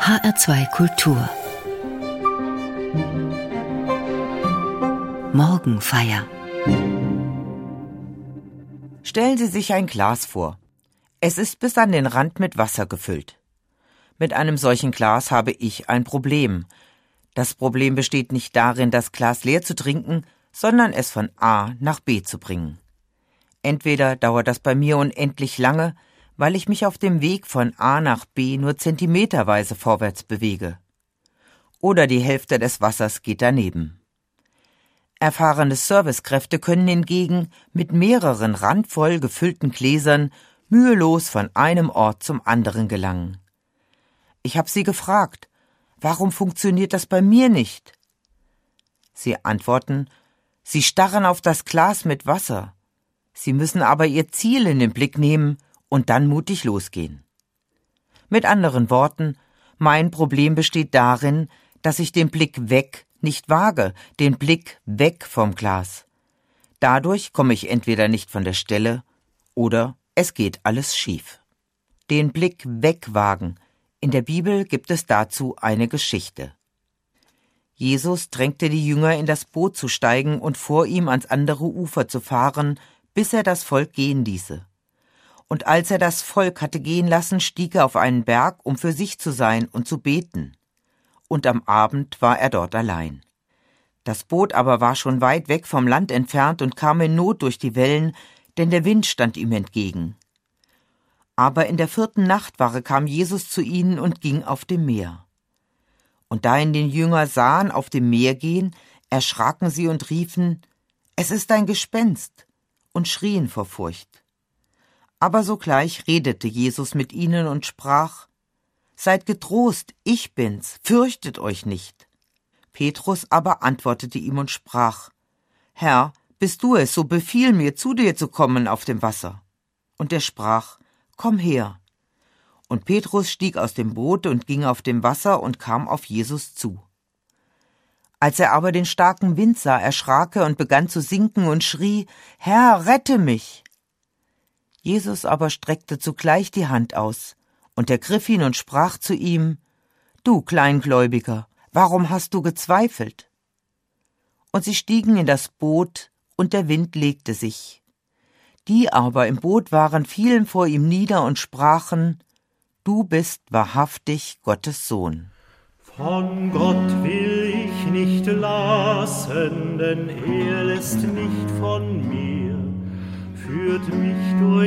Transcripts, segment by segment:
HR2 Kultur Morgenfeier Stellen Sie sich ein Glas vor. Es ist bis an den Rand mit Wasser gefüllt. Mit einem solchen Glas habe ich ein Problem. Das Problem besteht nicht darin, das Glas leer zu trinken, sondern es von A nach B zu bringen. Entweder dauert das bei mir unendlich lange, weil ich mich auf dem Weg von A nach B nur zentimeterweise vorwärts bewege. Oder die Hälfte des Wassers geht daneben. Erfahrene Servicekräfte können hingegen mit mehreren randvoll gefüllten Gläsern mühelos von einem Ort zum anderen gelangen. Ich habe sie gefragt, warum funktioniert das bei mir nicht? Sie antworten, sie starren auf das Glas mit Wasser. Sie müssen aber ihr Ziel in den Blick nehmen und dann mutig losgehen. Mit anderen Worten, mein Problem besteht darin, dass ich den Blick weg nicht wage, den Blick weg vom Glas. Dadurch komme ich entweder nicht von der Stelle oder es geht alles schief. Den Blick wegwagen. In der Bibel gibt es dazu eine Geschichte. Jesus drängte die Jünger in das Boot zu steigen und vor ihm ans andere Ufer zu fahren, bis er das Volk gehen ließe. Und als er das Volk hatte gehen lassen, stieg er auf einen Berg, um für sich zu sein und zu beten. Und am Abend war er dort allein. Das Boot aber war schon weit weg vom Land entfernt und kam in Not durch die Wellen, denn der Wind stand ihm entgegen. Aber in der vierten Nachtwache kam Jesus zu ihnen und ging auf dem Meer. Und da ihn den Jünger sahen auf dem Meer gehen, erschraken sie und riefen, Es ist ein Gespenst, und schrien vor Furcht. Aber sogleich redete Jesus mit ihnen und sprach Seid getrost, ich bin's, fürchtet euch nicht. Petrus aber antwortete ihm und sprach Herr, bist du es, so befiehl mir, zu dir zu kommen auf dem Wasser. Und er sprach Komm her. Und Petrus stieg aus dem Boot und ging auf dem Wasser und kam auf Jesus zu. Als er aber den starken Wind sah, erschrak er und begann zu sinken und schrie Herr, rette mich. Jesus aber streckte zugleich die Hand aus, und ergriff ihn und sprach zu ihm Du Kleingläubiger, warum hast du gezweifelt? Und sie stiegen in das Boot, und der Wind legte sich. Die aber im Boot waren, fielen vor ihm nieder und sprachen Du bist wahrhaftig Gottes Sohn. Von Gott will ich nicht lassen, denn er lässt nicht von mir führt mich durch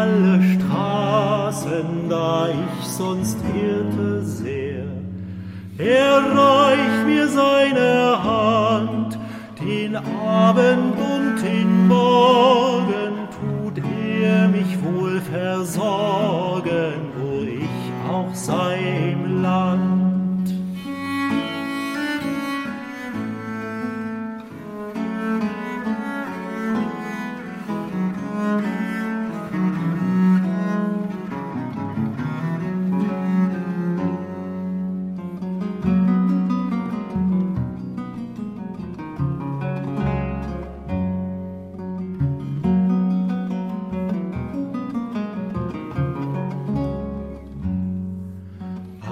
alle Straßen, da ich sonst irrte sehr. Er reicht mir seine Hand, den Abend und den Morgen tut er mich wohl versorgen, wo ich auch sei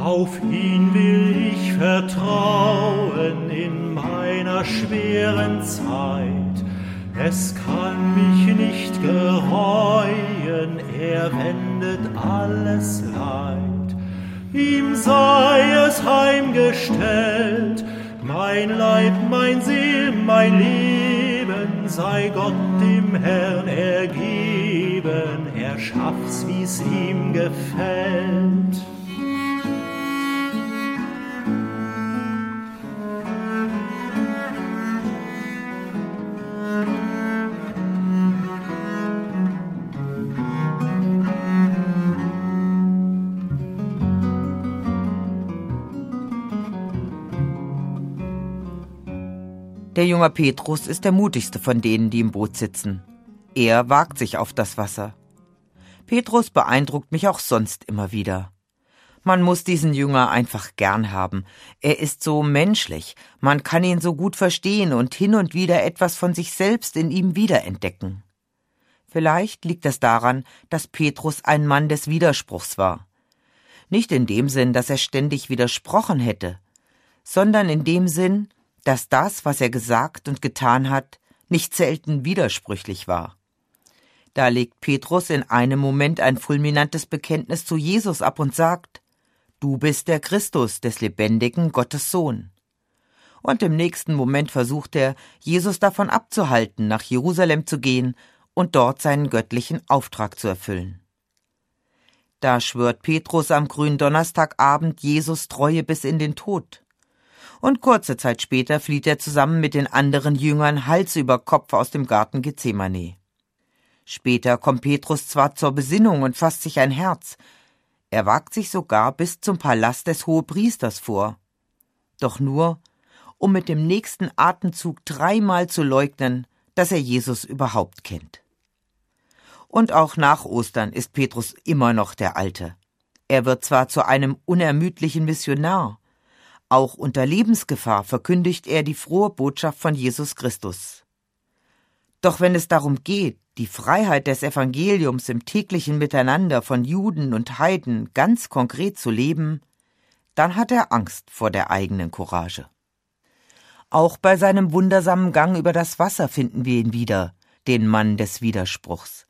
Auf ihn will ich vertrauen in meiner schweren Zeit. Es kann mich nicht gereuen, er wendet alles Leid. Ihm sei es heimgestellt, mein Leib, mein Seel, mein Leben sei Gott dem Herrn ergeben, er schaff's, wie's ihm gefällt. Der junge Petrus ist der mutigste von denen, die im Boot sitzen. Er wagt sich auf das Wasser. Petrus beeindruckt mich auch sonst immer wieder. Man muss diesen Jünger einfach gern haben. Er ist so menschlich, man kann ihn so gut verstehen und hin und wieder etwas von sich selbst in ihm wiederentdecken. Vielleicht liegt es daran, dass Petrus ein Mann des Widerspruchs war. Nicht in dem Sinn, dass er ständig widersprochen hätte, sondern in dem Sinn, dass das, was er gesagt und getan hat, nicht selten widersprüchlich war. Da legt Petrus in einem Moment ein fulminantes Bekenntnis zu Jesus ab und sagt, Du bist der Christus des lebendigen Gottes Sohn. Und im nächsten Moment versucht er, Jesus davon abzuhalten, nach Jerusalem zu gehen und dort seinen göttlichen Auftrag zu erfüllen. Da schwört Petrus am grünen Donnerstagabend Jesus Treue bis in den Tod. Und kurze Zeit später flieht er zusammen mit den anderen Jüngern Hals über Kopf aus dem Garten Gethsemane. Später kommt Petrus zwar zur Besinnung und fasst sich ein Herz, er wagt sich sogar bis zum Palast des Hohepriesters vor. Doch nur, um mit dem nächsten Atemzug dreimal zu leugnen, dass er Jesus überhaupt kennt. Und auch nach Ostern ist Petrus immer noch der Alte. Er wird zwar zu einem unermüdlichen Missionar, auch unter Lebensgefahr verkündigt er die frohe Botschaft von Jesus Christus. Doch wenn es darum geht, die Freiheit des Evangeliums im täglichen Miteinander von Juden und Heiden ganz konkret zu leben, dann hat er Angst vor der eigenen Courage. Auch bei seinem wundersamen Gang über das Wasser finden wir ihn wieder, den Mann des Widerspruchs.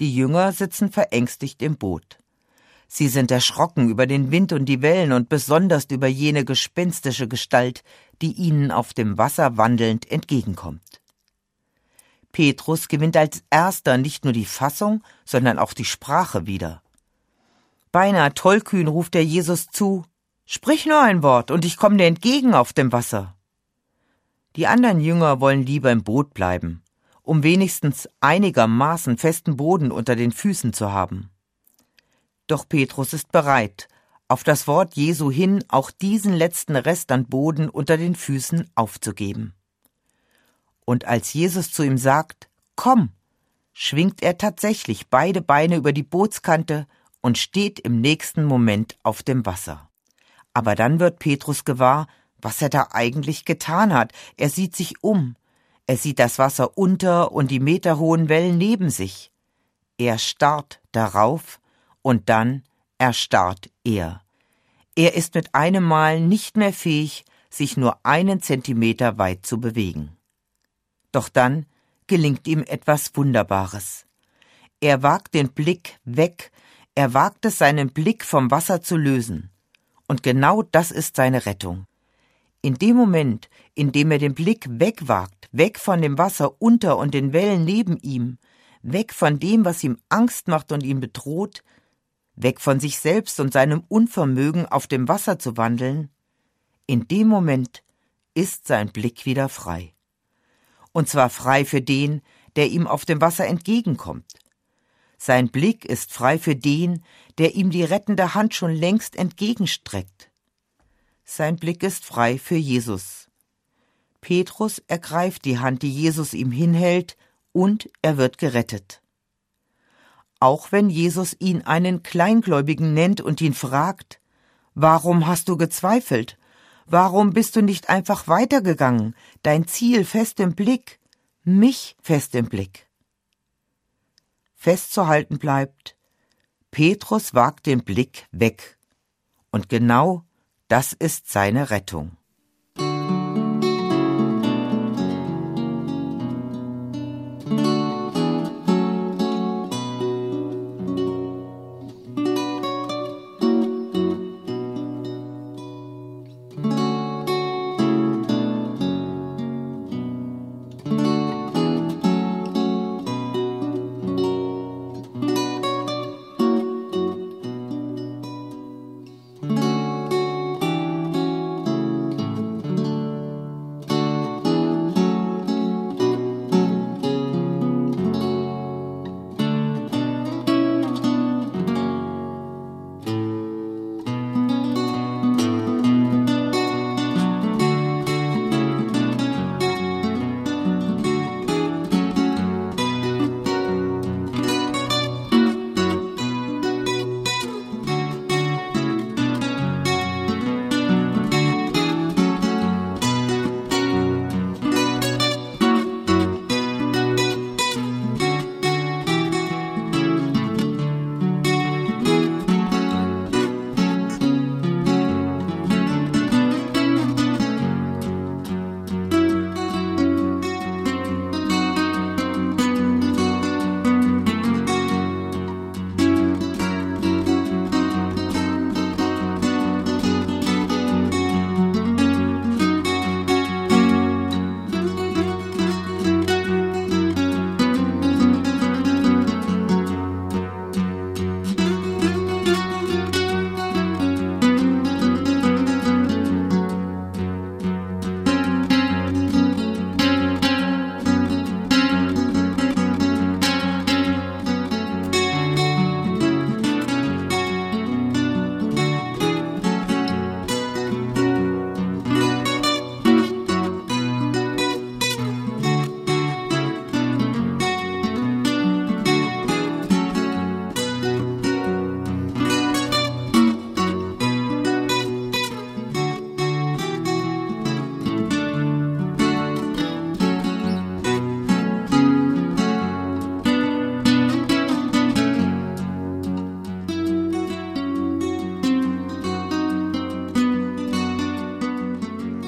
Die Jünger sitzen verängstigt im Boot. Sie sind erschrocken über den Wind und die Wellen und besonders über jene gespenstische Gestalt, die ihnen auf dem Wasser wandelnd entgegenkommt. Petrus gewinnt als erster nicht nur die Fassung, sondern auch die Sprache wieder. Beinahe tollkühn ruft er Jesus zu, Sprich nur ein Wort, und ich komme dir entgegen auf dem Wasser. Die anderen Jünger wollen lieber im Boot bleiben, um wenigstens einigermaßen festen Boden unter den Füßen zu haben. Doch Petrus ist bereit, auf das Wort Jesu hin auch diesen letzten Rest an Boden unter den Füßen aufzugeben. Und als Jesus zu ihm sagt, Komm, schwingt er tatsächlich beide Beine über die Bootskante und steht im nächsten Moment auf dem Wasser. Aber dann wird Petrus gewahr, was er da eigentlich getan hat. Er sieht sich um. Er sieht das Wasser unter und die meterhohen Wellen neben sich. Er starrt darauf und dann erstarrt er. Er ist mit einem Mal nicht mehr fähig, sich nur einen Zentimeter weit zu bewegen. Doch dann gelingt ihm etwas Wunderbares. Er wagt den Blick weg, er wagt es, seinen Blick vom Wasser zu lösen. Und genau das ist seine Rettung. In dem Moment, in dem er den Blick wegwagt, weg von dem Wasser unter und den Wellen neben ihm, weg von dem, was ihm Angst macht und ihn bedroht, weg von sich selbst und seinem Unvermögen auf dem Wasser zu wandeln, in dem Moment ist sein Blick wieder frei. Und zwar frei für den, der ihm auf dem Wasser entgegenkommt. Sein Blick ist frei für den, der ihm die rettende Hand schon längst entgegenstreckt. Sein Blick ist frei für Jesus. Petrus ergreift die Hand, die Jesus ihm hinhält, und er wird gerettet. Auch wenn Jesus ihn einen Kleingläubigen nennt und ihn fragt, Warum hast du gezweifelt? Warum bist du nicht einfach weitergegangen, dein Ziel fest im Blick, mich fest im Blick? Festzuhalten bleibt, Petrus wagt den Blick weg. Und genau das ist seine Rettung.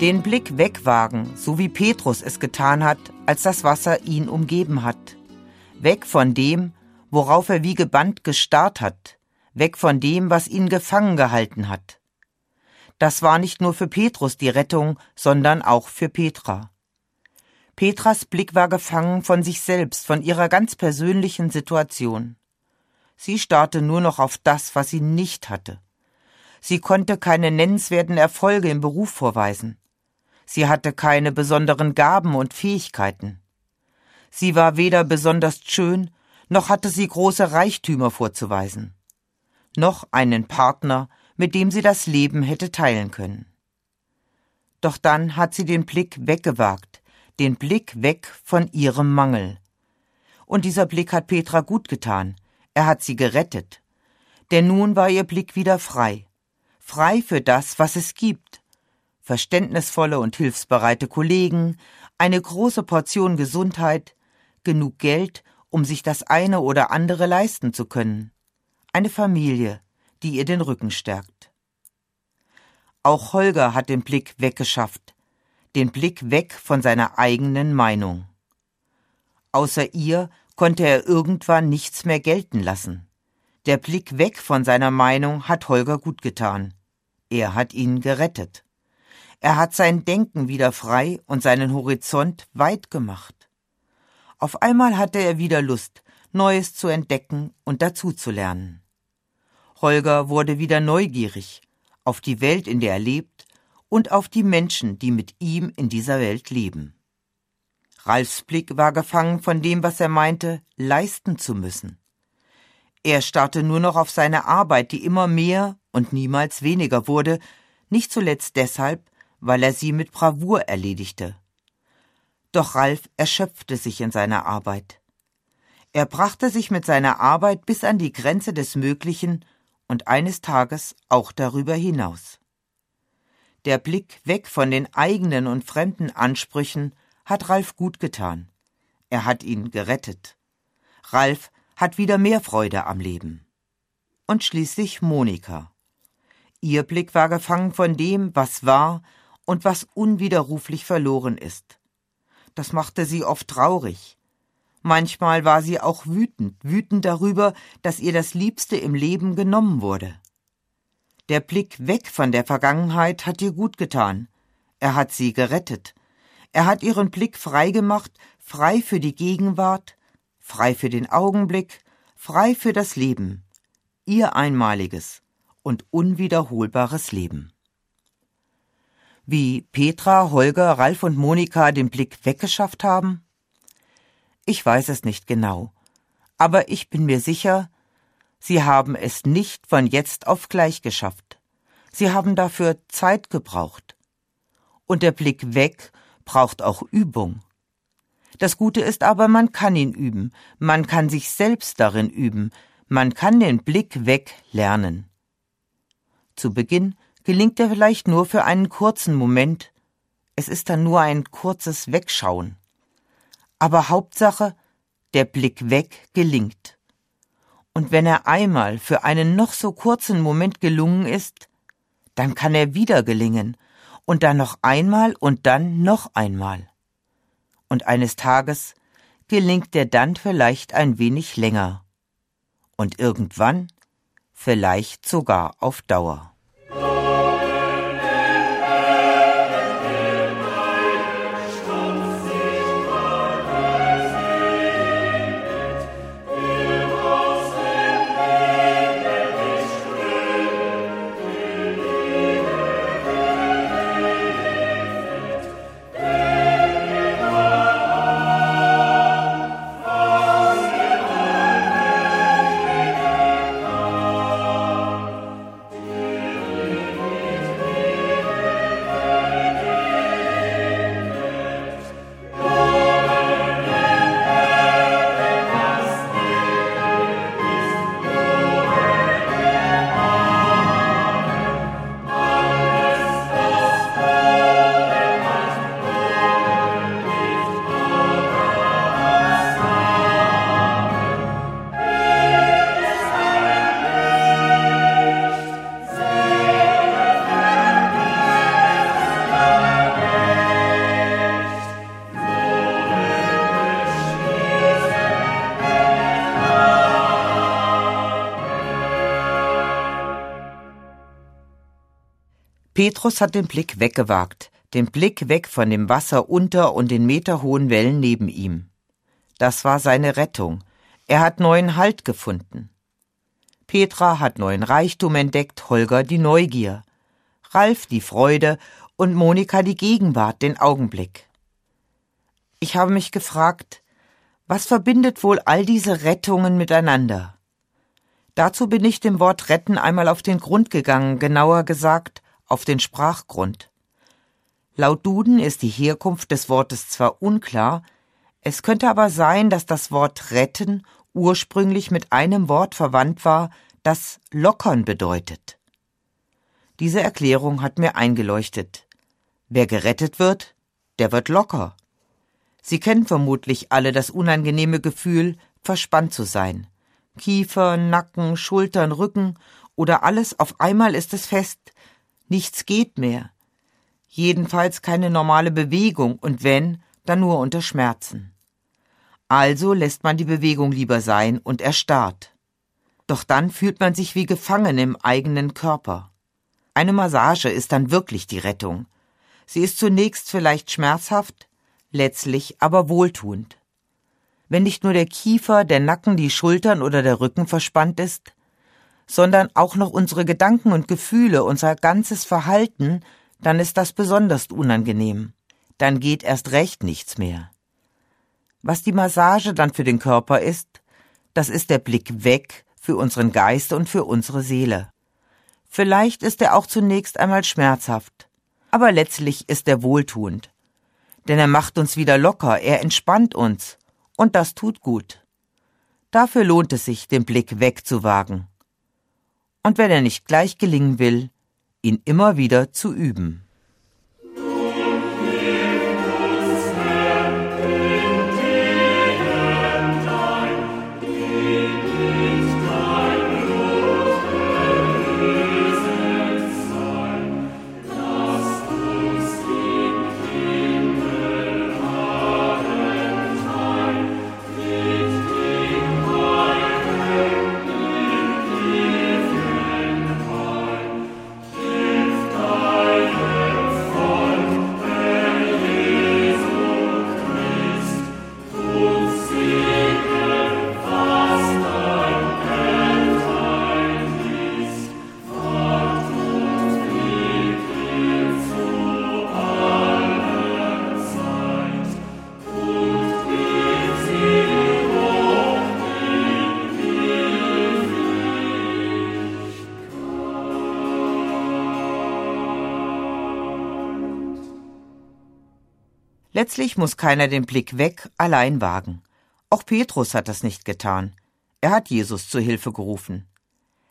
Den Blick wegwagen, so wie Petrus es getan hat, als das Wasser ihn umgeben hat. Weg von dem, worauf er wie gebannt gestarrt hat, weg von dem, was ihn gefangen gehalten hat. Das war nicht nur für Petrus die Rettung, sondern auch für Petra. Petras Blick war gefangen von sich selbst, von ihrer ganz persönlichen Situation. Sie starrte nur noch auf das, was sie nicht hatte. Sie konnte keine nennenswerten Erfolge im Beruf vorweisen. Sie hatte keine besonderen Gaben und Fähigkeiten. Sie war weder besonders schön, noch hatte sie große Reichtümer vorzuweisen, noch einen Partner, mit dem sie das Leben hätte teilen können. Doch dann hat sie den Blick weggewagt, den Blick weg von ihrem Mangel. Und dieser Blick hat Petra gut getan, er hat sie gerettet. Denn nun war ihr Blick wieder frei, frei für das, was es gibt. Verständnisvolle und hilfsbereite Kollegen, eine große Portion Gesundheit, genug Geld um sich das eine oder andere leisten zu können. Eine Familie, die ihr den Rücken stärkt. Auch Holger hat den Blick weggeschafft, den Blick weg von seiner eigenen Meinung. Außer ihr konnte er irgendwann nichts mehr gelten lassen. Der Blick weg von seiner Meinung hat Holger gut getan. Er hat ihn gerettet. Er hat sein Denken wieder frei und seinen Horizont weit gemacht. Auf einmal hatte er wieder Lust, Neues zu entdecken und dazuzulernen. Holger wurde wieder neugierig auf die Welt, in der er lebt, und auf die Menschen, die mit ihm in dieser Welt leben. Ralfs Blick war gefangen von dem, was er meinte, leisten zu müssen. Er starrte nur noch auf seine Arbeit, die immer mehr und niemals weniger wurde, nicht zuletzt deshalb, weil er sie mit Bravour erledigte. Doch Ralf erschöpfte sich in seiner Arbeit. Er brachte sich mit seiner Arbeit bis an die Grenze des Möglichen und eines Tages auch darüber hinaus. Der Blick weg von den eigenen und fremden Ansprüchen hat Ralf gut getan. Er hat ihn gerettet. Ralf hat wieder mehr Freude am Leben. Und schließlich Monika. Ihr Blick war gefangen von dem, was war und was unwiderruflich verloren ist das machte sie oft traurig. Manchmal war sie auch wütend, wütend darüber, dass ihr das Liebste im Leben genommen wurde. Der Blick weg von der Vergangenheit hat ihr gut getan. Er hat sie gerettet. Er hat ihren Blick frei gemacht, frei für die Gegenwart, frei für den Augenblick, frei für das Leben. Ihr einmaliges und unwiederholbares Leben. Wie Petra, Holger, Ralf und Monika den Blick weggeschafft haben? Ich weiß es nicht genau, aber ich bin mir sicher, sie haben es nicht von jetzt auf gleich geschafft. Sie haben dafür Zeit gebraucht. Und der Blick weg braucht auch Übung. Das Gute ist aber, man kann ihn üben, man kann sich selbst darin üben, man kann den Blick weg lernen. Zu Beginn gelingt er vielleicht nur für einen kurzen Moment. Es ist dann nur ein kurzes Wegschauen. Aber Hauptsache, der Blick weg gelingt. Und wenn er einmal für einen noch so kurzen Moment gelungen ist, dann kann er wieder gelingen, und dann noch einmal und dann noch einmal. Und eines Tages gelingt er dann vielleicht ein wenig länger. Und irgendwann vielleicht sogar auf Dauer. Petrus hat den Blick weggewagt, den Blick weg von dem Wasser unter und den meterhohen Wellen neben ihm. Das war seine Rettung. Er hat neuen Halt gefunden. Petra hat neuen Reichtum entdeckt, Holger die Neugier, Ralf die Freude und Monika die Gegenwart, den Augenblick. Ich habe mich gefragt, was verbindet wohl all diese Rettungen miteinander? Dazu bin ich dem Wort retten einmal auf den Grund gegangen, genauer gesagt auf den Sprachgrund. Laut Duden ist die Herkunft des Wortes zwar unklar, es könnte aber sein, dass das Wort retten ursprünglich mit einem Wort verwandt war, das lockern bedeutet. Diese Erklärung hat mir eingeleuchtet. Wer gerettet wird, der wird locker. Sie kennen vermutlich alle das unangenehme Gefühl, verspannt zu sein. Kiefer, Nacken, Schultern, Rücken oder alles auf einmal ist es fest. Nichts geht mehr. Jedenfalls keine normale Bewegung und wenn, dann nur unter Schmerzen. Also lässt man die Bewegung lieber sein und erstarrt. Doch dann fühlt man sich wie gefangen im eigenen Körper. Eine Massage ist dann wirklich die Rettung. Sie ist zunächst vielleicht schmerzhaft, letztlich aber wohltuend. Wenn nicht nur der Kiefer, der Nacken, die Schultern oder der Rücken verspannt ist, sondern auch noch unsere Gedanken und Gefühle, unser ganzes Verhalten, dann ist das besonders unangenehm. Dann geht erst recht nichts mehr. Was die Massage dann für den Körper ist, das ist der Blick weg für unseren Geist und für unsere Seele. Vielleicht ist er auch zunächst einmal schmerzhaft, aber letztlich ist er wohltuend. Denn er macht uns wieder locker, er entspannt uns, und das tut gut. Dafür lohnt es sich, den Blick wegzuwagen. Und wenn er nicht gleich gelingen will, ihn immer wieder zu üben. Letztlich muss keiner den Blick weg allein wagen. Auch Petrus hat das nicht getan. Er hat Jesus zu Hilfe gerufen.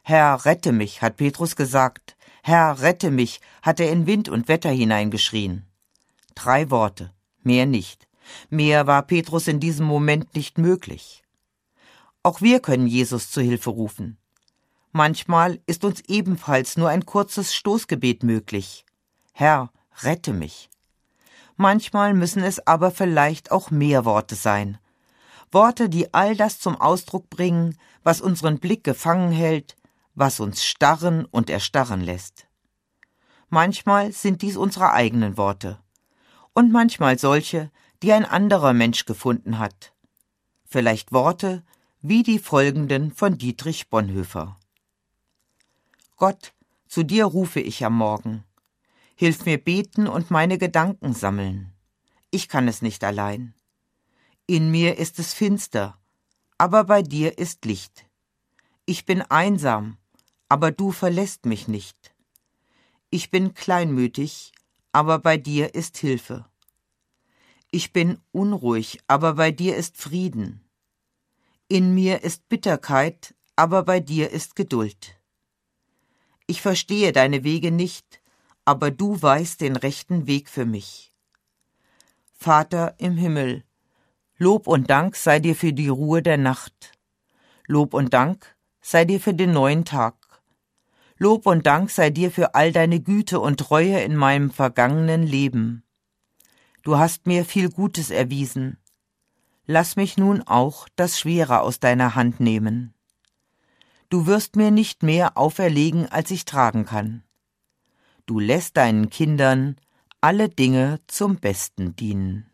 Herr, rette mich, hat Petrus gesagt. Herr, rette mich, hat er in Wind und Wetter hineingeschrien. Drei Worte, mehr nicht. Mehr war Petrus in diesem Moment nicht möglich. Auch wir können Jesus zu Hilfe rufen. Manchmal ist uns ebenfalls nur ein kurzes Stoßgebet möglich. Herr, rette mich. Manchmal müssen es aber vielleicht auch mehr Worte sein. Worte, die all das zum Ausdruck bringen, was unseren Blick gefangen hält, was uns starren und erstarren lässt. Manchmal sind dies unsere eigenen Worte und manchmal solche, die ein anderer Mensch gefunden hat. Vielleicht Worte wie die folgenden von Dietrich Bonhoeffer. Gott, zu dir rufe ich am Morgen. Hilf mir beten und meine Gedanken sammeln. Ich kann es nicht allein. In mir ist es finster, aber bei dir ist Licht. Ich bin einsam, aber du verlässt mich nicht. Ich bin kleinmütig, aber bei dir ist Hilfe. Ich bin unruhig, aber bei dir ist Frieden. In mir ist Bitterkeit, aber bei dir ist Geduld. Ich verstehe deine Wege nicht, aber du weißt den rechten Weg für mich. Vater im Himmel, Lob und Dank sei dir für die Ruhe der Nacht. Lob und Dank sei dir für den neuen Tag. Lob und Dank sei dir für all deine Güte und Treue in meinem vergangenen Leben. Du hast mir viel Gutes erwiesen. Lass mich nun auch das Schwere aus deiner Hand nehmen. Du wirst mir nicht mehr auferlegen, als ich tragen kann. Du lässt deinen Kindern alle Dinge zum Besten dienen.